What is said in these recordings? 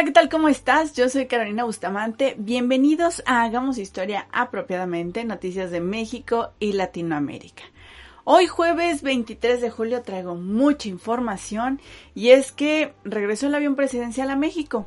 Hola, ¿qué tal? ¿Cómo estás? Yo soy Carolina Bustamante. Bienvenidos a Hagamos Historia apropiadamente, noticias de México y Latinoamérica. Hoy jueves 23 de julio traigo mucha información y es que regresó el avión presidencial a México.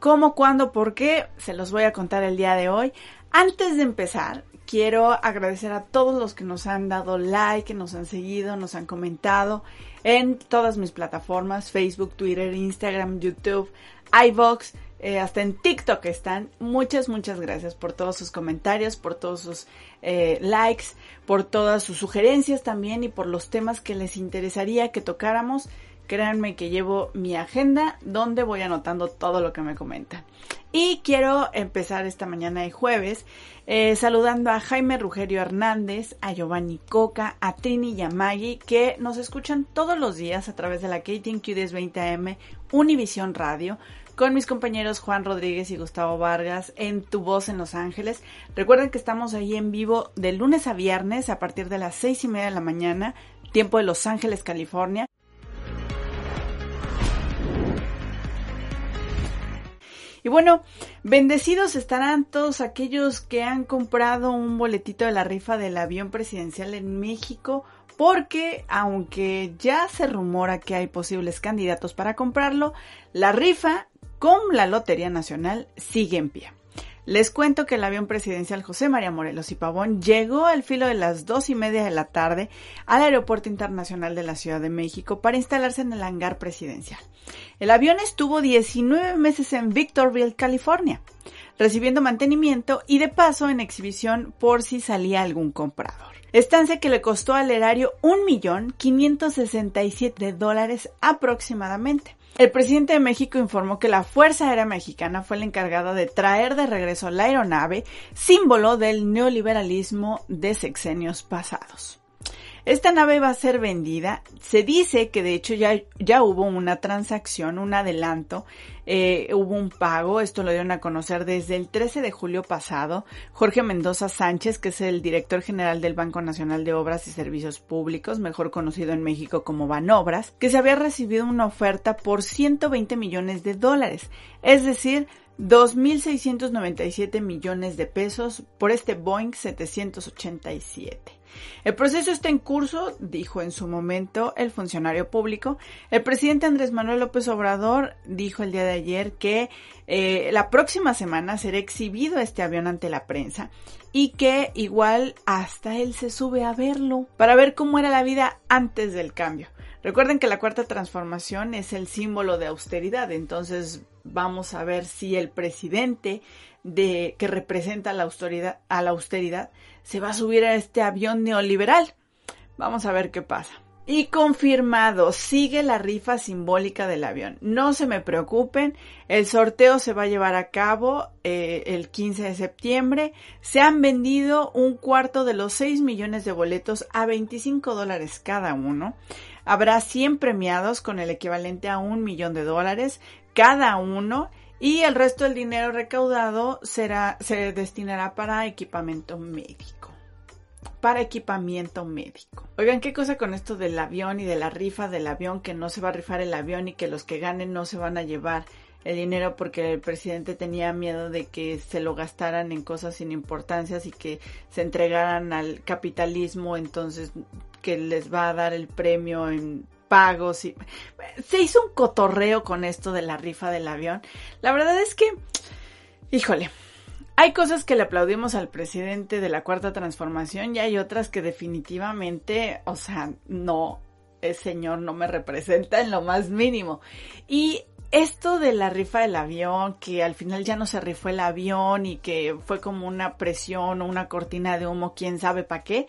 ¿Cómo, cuándo, por qué? Se los voy a contar el día de hoy. Antes de empezar, quiero agradecer a todos los que nos han dado like, que nos han seguido, nos han comentado en todas mis plataformas, Facebook, Twitter, Instagram, YouTube, iVox, eh, hasta en TikTok están. Muchas, muchas gracias por todos sus comentarios, por todos sus eh, likes, por todas sus sugerencias también y por los temas que les interesaría que tocáramos. Créanme que llevo mi agenda donde voy anotando todo lo que me comentan. Y quiero empezar esta mañana de jueves eh, saludando a Jaime Rugerio Hernández, a Giovanni Coca, a Trini Yamagi, que nos escuchan todos los días a través de la KTNQ 1020M Univisión Radio con mis compañeros Juan Rodríguez y Gustavo Vargas en Tu Voz en Los Ángeles. Recuerden que estamos ahí en vivo de lunes a viernes a partir de las seis y media de la mañana, tiempo de Los Ángeles, California. Y bueno, bendecidos estarán todos aquellos que han comprado un boletito de la rifa del avión presidencial en México, porque aunque ya se rumora que hay posibles candidatos para comprarlo, la rifa con la Lotería Nacional sigue en pie. Les cuento que el avión presidencial José María Morelos y Pavón llegó al filo de las dos y media de la tarde al Aeropuerto Internacional de la Ciudad de México para instalarse en el hangar presidencial. El avión estuvo 19 meses en Victorville, California, recibiendo mantenimiento y de paso en exhibición por si salía algún comprador. Estancia que le costó al erario 1.567 dólares aproximadamente. El presidente de México informó que la Fuerza Aérea Mexicana fue la encargada de traer de regreso la aeronave, símbolo del neoliberalismo de sexenios pasados. Esta nave va a ser vendida. Se dice que de hecho ya, ya hubo una transacción, un adelanto, eh, hubo un pago. Esto lo dieron a conocer desde el 13 de julio pasado. Jorge Mendoza Sánchez, que es el director general del Banco Nacional de Obras y Servicios Públicos, mejor conocido en México como Banobras, que se había recibido una oferta por 120 millones de dólares. Es decir, 2.697 millones de pesos por este Boeing 787. El proceso está en curso, dijo en su momento el funcionario público. El presidente Andrés Manuel López Obrador dijo el día de ayer que eh, la próxima semana será exhibido este avión ante la prensa y que igual hasta él se sube a verlo para ver cómo era la vida antes del cambio. Recuerden que la cuarta transformación es el símbolo de austeridad, entonces vamos a ver si el presidente de que representa la austeridad, a la austeridad se va a subir a este avión neoliberal. Vamos a ver qué pasa. Y confirmado, sigue la rifa simbólica del avión. No se me preocupen, el sorteo se va a llevar a cabo eh, el 15 de septiembre. Se han vendido un cuarto de los 6 millones de boletos a 25 dólares cada uno. Habrá 100 premiados con el equivalente a un millón de dólares cada uno y el resto del dinero recaudado será, se destinará para equipamiento médico. Para equipamiento médico. Oigan, qué cosa con esto del avión y de la rifa del avión, que no se va a rifar el avión y que los que ganen no se van a llevar el dinero porque el presidente tenía miedo de que se lo gastaran en cosas sin importancias y que se entregaran al capitalismo, entonces que les va a dar el premio en pagos y se hizo un cotorreo con esto de la rifa del avión. La verdad es que, híjole, hay cosas que le aplaudimos al presidente de la cuarta transformación y hay otras que definitivamente, o sea, no, el señor no me representa en lo más mínimo. Y esto de la rifa del avión, que al final ya no se rifó el avión y que fue como una presión o una cortina de humo, quién sabe para qué,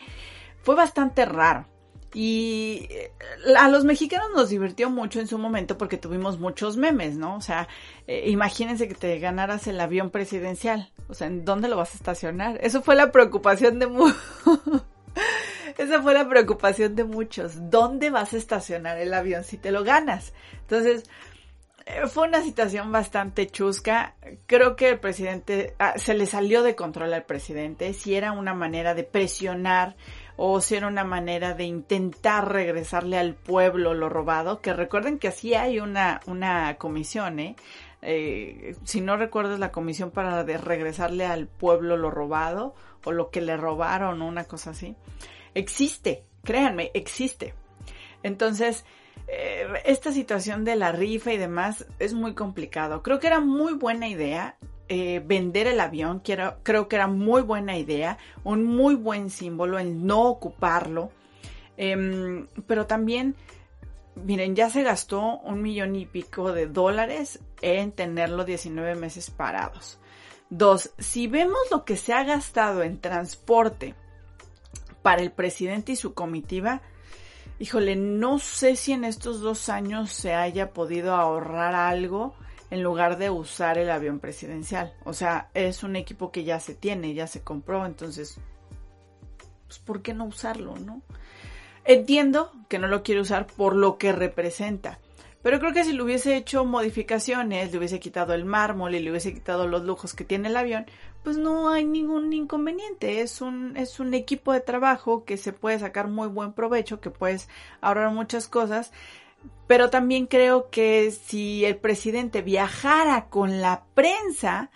fue bastante raro. Y eh, a los mexicanos nos divirtió mucho en su momento porque tuvimos muchos memes, ¿no? O sea, eh, imagínense que te ganaras el avión presidencial. O sea, ¿en dónde lo vas a estacionar? Eso fue la preocupación de muchos. Esa fue la preocupación de muchos. ¿Dónde vas a estacionar el avión si te lo ganas? Entonces, eh, fue una situación bastante chusca. Creo que el presidente ah, se le salió de control al presidente. Si era una manera de presionar o si era una manera de intentar regresarle al pueblo lo robado, que recuerden que así hay una, una comisión, ¿eh? Eh, si no recuerdas la comisión para de regresarle al pueblo lo robado o lo que le robaron o una cosa así. Existe, créanme, existe. Entonces, eh, esta situación de la rifa y demás es muy complicado. Creo que era muy buena idea eh, vender el avión, quiero, creo que era muy buena idea, un muy buen símbolo el no ocuparlo. Em, pero también, miren, ya se gastó un millón y pico de dólares en tenerlo 19 meses parados. Dos, si vemos lo que se ha gastado en transporte para el presidente y su comitiva, híjole, no sé si en estos dos años se haya podido ahorrar algo en lugar de usar el avión presidencial. O sea, es un equipo que ya se tiene, ya se compró, entonces, pues, ¿por qué no usarlo, no? Entiendo que no lo quiere usar por lo que representa, pero creo que si le hubiese hecho modificaciones, le hubiese quitado el mármol y le hubiese quitado los lujos que tiene el avión, pues no hay ningún inconveniente. Es un, es un equipo de trabajo que se puede sacar muy buen provecho, que puedes ahorrar muchas cosas pero también creo que si el presidente viajara con la prensa,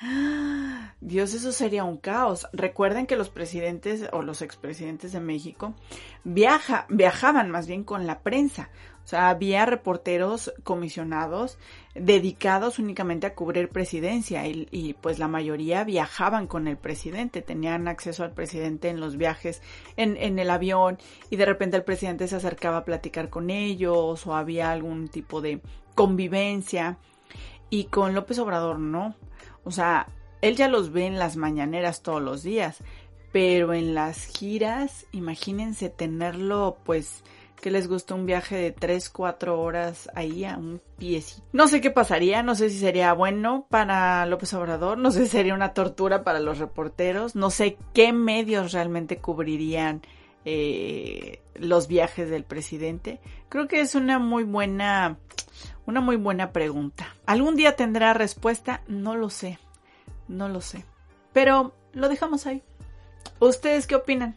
Dios, eso sería un caos. Recuerden que los presidentes o los expresidentes de México viaja, viajaban más bien con la prensa. O sea, había reporteros comisionados dedicados únicamente a cubrir presidencia y, pues la mayoría viajaban con el presidente, tenían acceso al presidente en los viajes en, en el avión y de repente el presidente se acercaba a platicar con ellos o había algún tipo de convivencia y con López Obrador no. O sea, él ya los ve en las mañaneras todos los días, pero en las giras, imagínense tenerlo pues que les gustó un viaje de 3, 4 horas ahí a un piecito. No sé qué pasaría, no sé si sería bueno para López Obrador, no sé si sería una tortura para los reporteros, no sé qué medios realmente cubrirían eh, los viajes del presidente. Creo que es una muy buena, una muy buena pregunta. ¿Algún día tendrá respuesta? No lo sé, no lo sé. Pero lo dejamos ahí. ¿Ustedes qué opinan?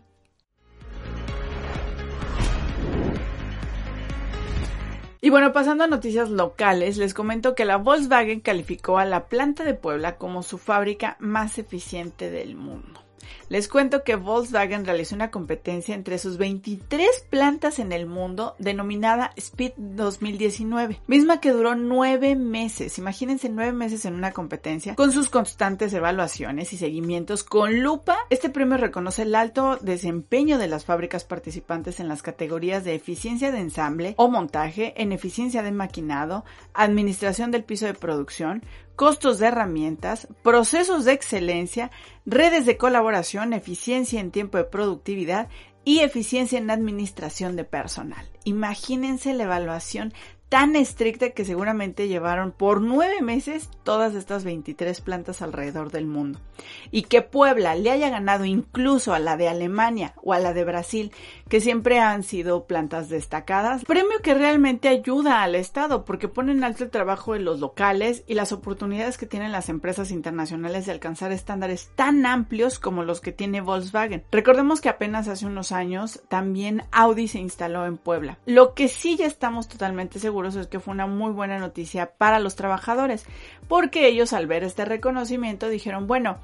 Y bueno, pasando a noticias locales, les comento que la Volkswagen calificó a la planta de Puebla como su fábrica más eficiente del mundo. Les cuento que Volkswagen realizó una competencia entre sus 23 plantas en el mundo denominada Speed 2019, misma que duró nueve meses. Imagínense nueve meses en una competencia con sus constantes evaluaciones y seguimientos con lupa. Este premio reconoce el alto desempeño de las fábricas participantes en las categorías de eficiencia de ensamble o montaje, en eficiencia de maquinado, administración del piso de producción, costos de herramientas, procesos de excelencia, redes de colaboración, eficiencia en tiempo de productividad y eficiencia en administración de personal. Imagínense la evaluación tan estricta que seguramente llevaron por nueve meses todas estas 23 plantas alrededor del mundo. Y que Puebla le haya ganado incluso a la de Alemania o a la de Brasil, que siempre han sido plantas destacadas, premio que realmente ayuda al Estado porque pone en alto el trabajo de los locales y las oportunidades que tienen las empresas internacionales de alcanzar estándares tan amplios como los que tiene Volkswagen. Recordemos que apenas hace unos años también Audi se instaló en Puebla. Lo que sí ya estamos totalmente seguros es que fue una muy buena noticia para los trabajadores, porque ellos al ver este reconocimiento dijeron, bueno,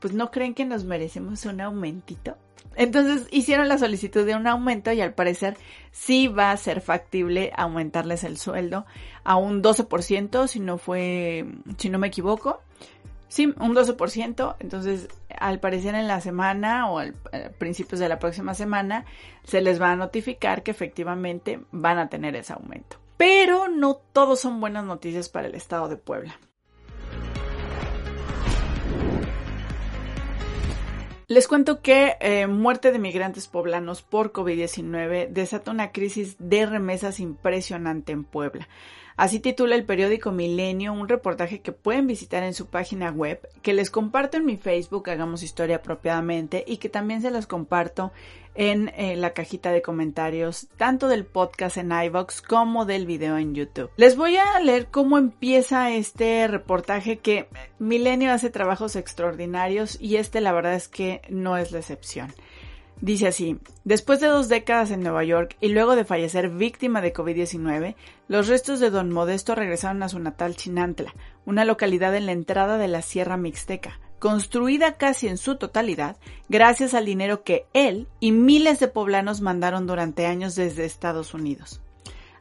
pues no creen que nos merecemos un aumentito. Entonces hicieron la solicitud de un aumento y al parecer sí va a ser factible aumentarles el sueldo a un 12%, si no fue, si no me equivoco. Sí, un 12%. Entonces, al parecer en la semana o al, principios de la próxima semana se les va a notificar que efectivamente van a tener ese aumento. Pero no todos son buenas noticias para el estado de Puebla. Les cuento que eh, muerte de migrantes poblanos por COVID-19 desata una crisis de remesas impresionante en Puebla. Así titula el periódico Milenio un reportaje que pueden visitar en su página web, que les comparto en mi Facebook, hagamos historia apropiadamente, y que también se los comparto en eh, la cajita de comentarios, tanto del podcast en iVox como del video en YouTube. Les voy a leer cómo empieza este reportaje que Milenio hace trabajos extraordinarios y este la verdad es que no es la excepción. Dice así, después de dos décadas en Nueva York y luego de fallecer víctima de COVID-19, los restos de don Modesto regresaron a su natal Chinantla, una localidad en la entrada de la Sierra Mixteca, construida casi en su totalidad gracias al dinero que él y miles de poblanos mandaron durante años desde Estados Unidos.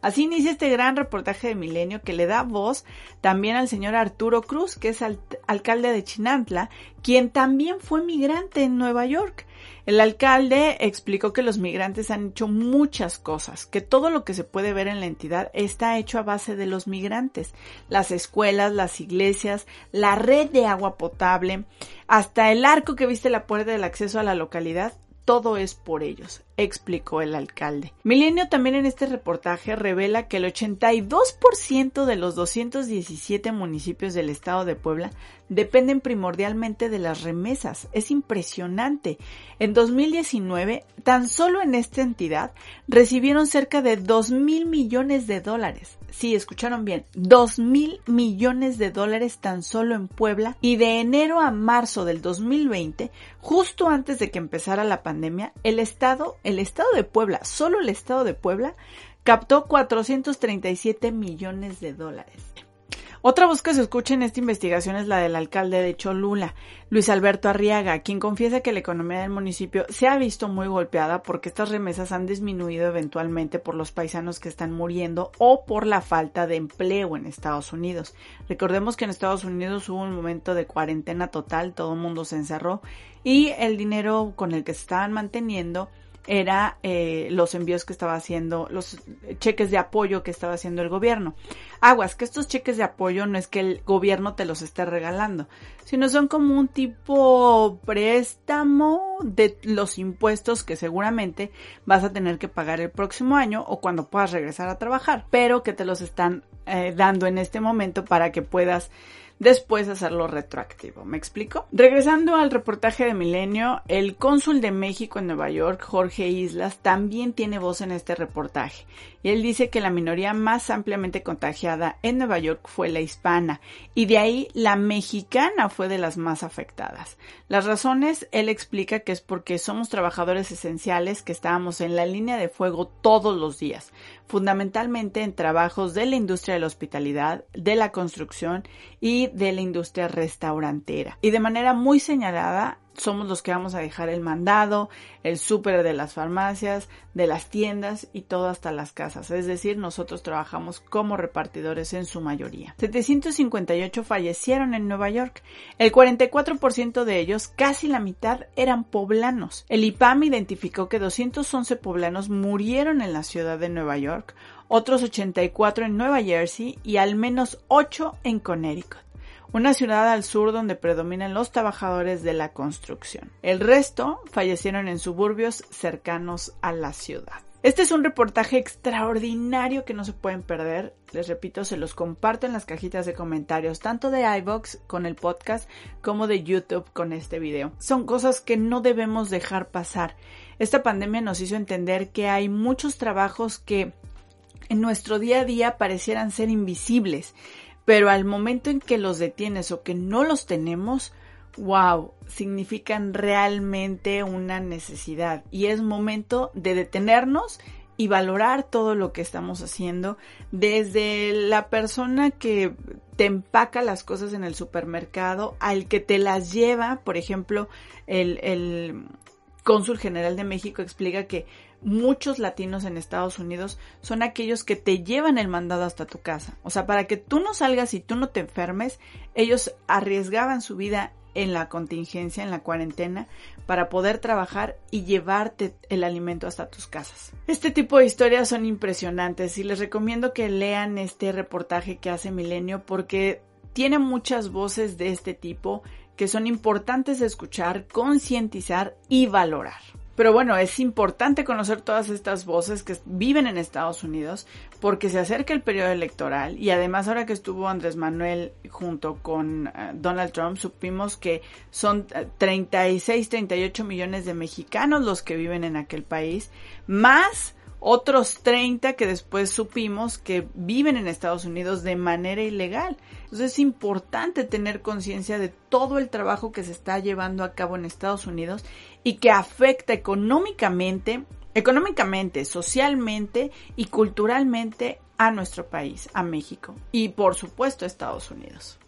Así inicia este gran reportaje de Milenio que le da voz también al señor Arturo Cruz, que es alcalde de Chinantla, quien también fue migrante en Nueva York. El alcalde explicó que los migrantes han hecho muchas cosas, que todo lo que se puede ver en la entidad está hecho a base de los migrantes. Las escuelas, las iglesias, la red de agua potable, hasta el arco que viste la puerta del acceso a la localidad, todo es por ellos, explicó el alcalde. Milenio también en este reportaje revela que el 82% de los 217 municipios del estado de Puebla dependen primordialmente de las remesas. Es impresionante. En 2019, tan solo en esta entidad recibieron cerca de 2 mil millones de dólares. Sí, escucharon bien, 2 mil millones de dólares tan solo en Puebla y de enero a marzo del 2020, justo antes de que empezara la pandemia, el estado, el estado de Puebla, solo el estado de Puebla, captó 437 millones de dólares. Otra voz que se escucha en esta investigación es la del alcalde de Cholula, Luis Alberto Arriaga, quien confiesa que la economía del municipio se ha visto muy golpeada porque estas remesas han disminuido eventualmente por los paisanos que están muriendo o por la falta de empleo en Estados Unidos. Recordemos que en Estados Unidos hubo un momento de cuarentena total, todo el mundo se encerró y el dinero con el que se estaban manteniendo era eh, los envíos que estaba haciendo, los cheques de apoyo que estaba haciendo el gobierno. Aguas, que estos cheques de apoyo no es que el gobierno te los esté regalando, sino son como un tipo préstamo de los impuestos que seguramente vas a tener que pagar el próximo año o cuando puedas regresar a trabajar, pero que te los están eh, dando en este momento para que puedas después hacerlo retroactivo. ¿Me explico? Regresando al reportaje de Milenio, el cónsul de México en Nueva York, Jorge Islas, también tiene voz en este reportaje. Y él dice que la minoría más ampliamente contagiada en Nueva York fue la hispana y de ahí la mexicana fue de las más afectadas. Las razones, él explica que es porque somos trabajadores esenciales que estábamos en la línea de fuego todos los días, fundamentalmente en trabajos de la industria de la hospitalidad, de la construcción y de la industria restaurantera. Y de manera muy señalada, somos los que vamos a dejar el mandado, el súper de las farmacias, de las tiendas y todo hasta las casas. Es decir, nosotros trabajamos como repartidores en su mayoría. 758 fallecieron en Nueva York. El 44% de ellos, casi la mitad, eran poblanos. El IPAM identificó que 211 poblanos murieron en la ciudad de Nueva York, otros 84 en Nueva Jersey y al menos 8 en Connecticut una ciudad al sur donde predominan los trabajadores de la construcción. El resto fallecieron en suburbios cercanos a la ciudad. Este es un reportaje extraordinario que no se pueden perder. Les repito, se los comparto en las cajitas de comentarios, tanto de iVox con el podcast como de YouTube con este video. Son cosas que no debemos dejar pasar. Esta pandemia nos hizo entender que hay muchos trabajos que en nuestro día a día parecieran ser invisibles pero al momento en que los detienes o que no los tenemos, wow, significan realmente una necesidad. Y es momento de detenernos y valorar todo lo que estamos haciendo. Desde la persona que te empaca las cosas en el supermercado al que te las lleva, por ejemplo, el, el cónsul general de México explica que muchos latinos en Estados Unidos son aquellos que te llevan el mandado hasta tu casa. O sea, para que tú no salgas y tú no te enfermes, ellos arriesgaban su vida en la contingencia, en la cuarentena, para poder trabajar y llevarte el alimento hasta tus casas. Este tipo de historias son impresionantes y les recomiendo que lean este reportaje que hace Milenio porque tiene muchas voces de este tipo que son importantes de escuchar, concientizar y valorar. Pero bueno, es importante conocer todas estas voces que viven en Estados Unidos porque se acerca el periodo electoral y además ahora que estuvo Andrés Manuel junto con uh, Donald Trump supimos que son 36, 38 millones de mexicanos los que viven en aquel país, más otros 30 que después supimos que viven en Estados Unidos de manera ilegal. Entonces es importante tener conciencia de todo el trabajo que se está llevando a cabo en Estados Unidos y que afecta económicamente, económicamente, socialmente y culturalmente a nuestro país, a México y por supuesto a Estados Unidos.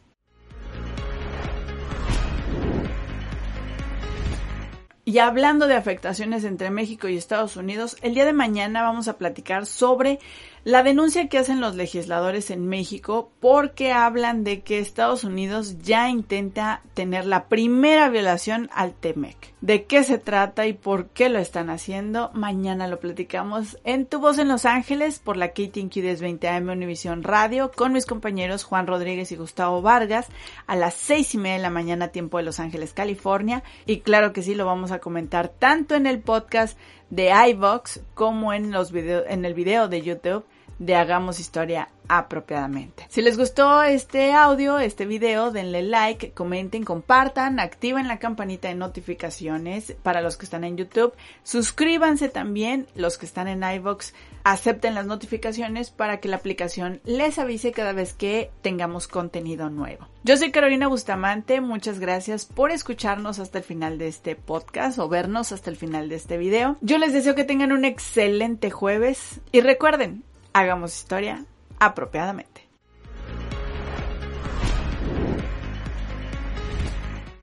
Y hablando de afectaciones entre México y Estados Unidos, el día de mañana vamos a platicar sobre la denuncia que hacen los legisladores en México porque hablan de que Estados Unidos ya intenta tener la primera violación al TEMEC. ¿De qué se trata y por qué lo están haciendo? Mañana lo platicamos en Tu Voz en Los Ángeles por la KTNQ 1020 AM Univisión Radio con mis compañeros Juan Rodríguez y Gustavo Vargas a las seis y media de la mañana tiempo de Los Ángeles, California. Y claro que sí, lo vamos a comentar tanto en el podcast de iVox como en los videos, en el video de YouTube de Hagamos Historia apropiadamente. Si les gustó este audio, este video, denle like, comenten, compartan, activen la campanita de notificaciones para los que están en YouTube, suscríbanse también, los que están en iVoox, acepten las notificaciones para que la aplicación les avise cada vez que tengamos contenido nuevo. Yo soy Carolina Bustamante, muchas gracias por escucharnos hasta el final de este podcast o vernos hasta el final de este video. Yo les deseo que tengan un excelente jueves y recuerden, hagamos historia apropiadamente.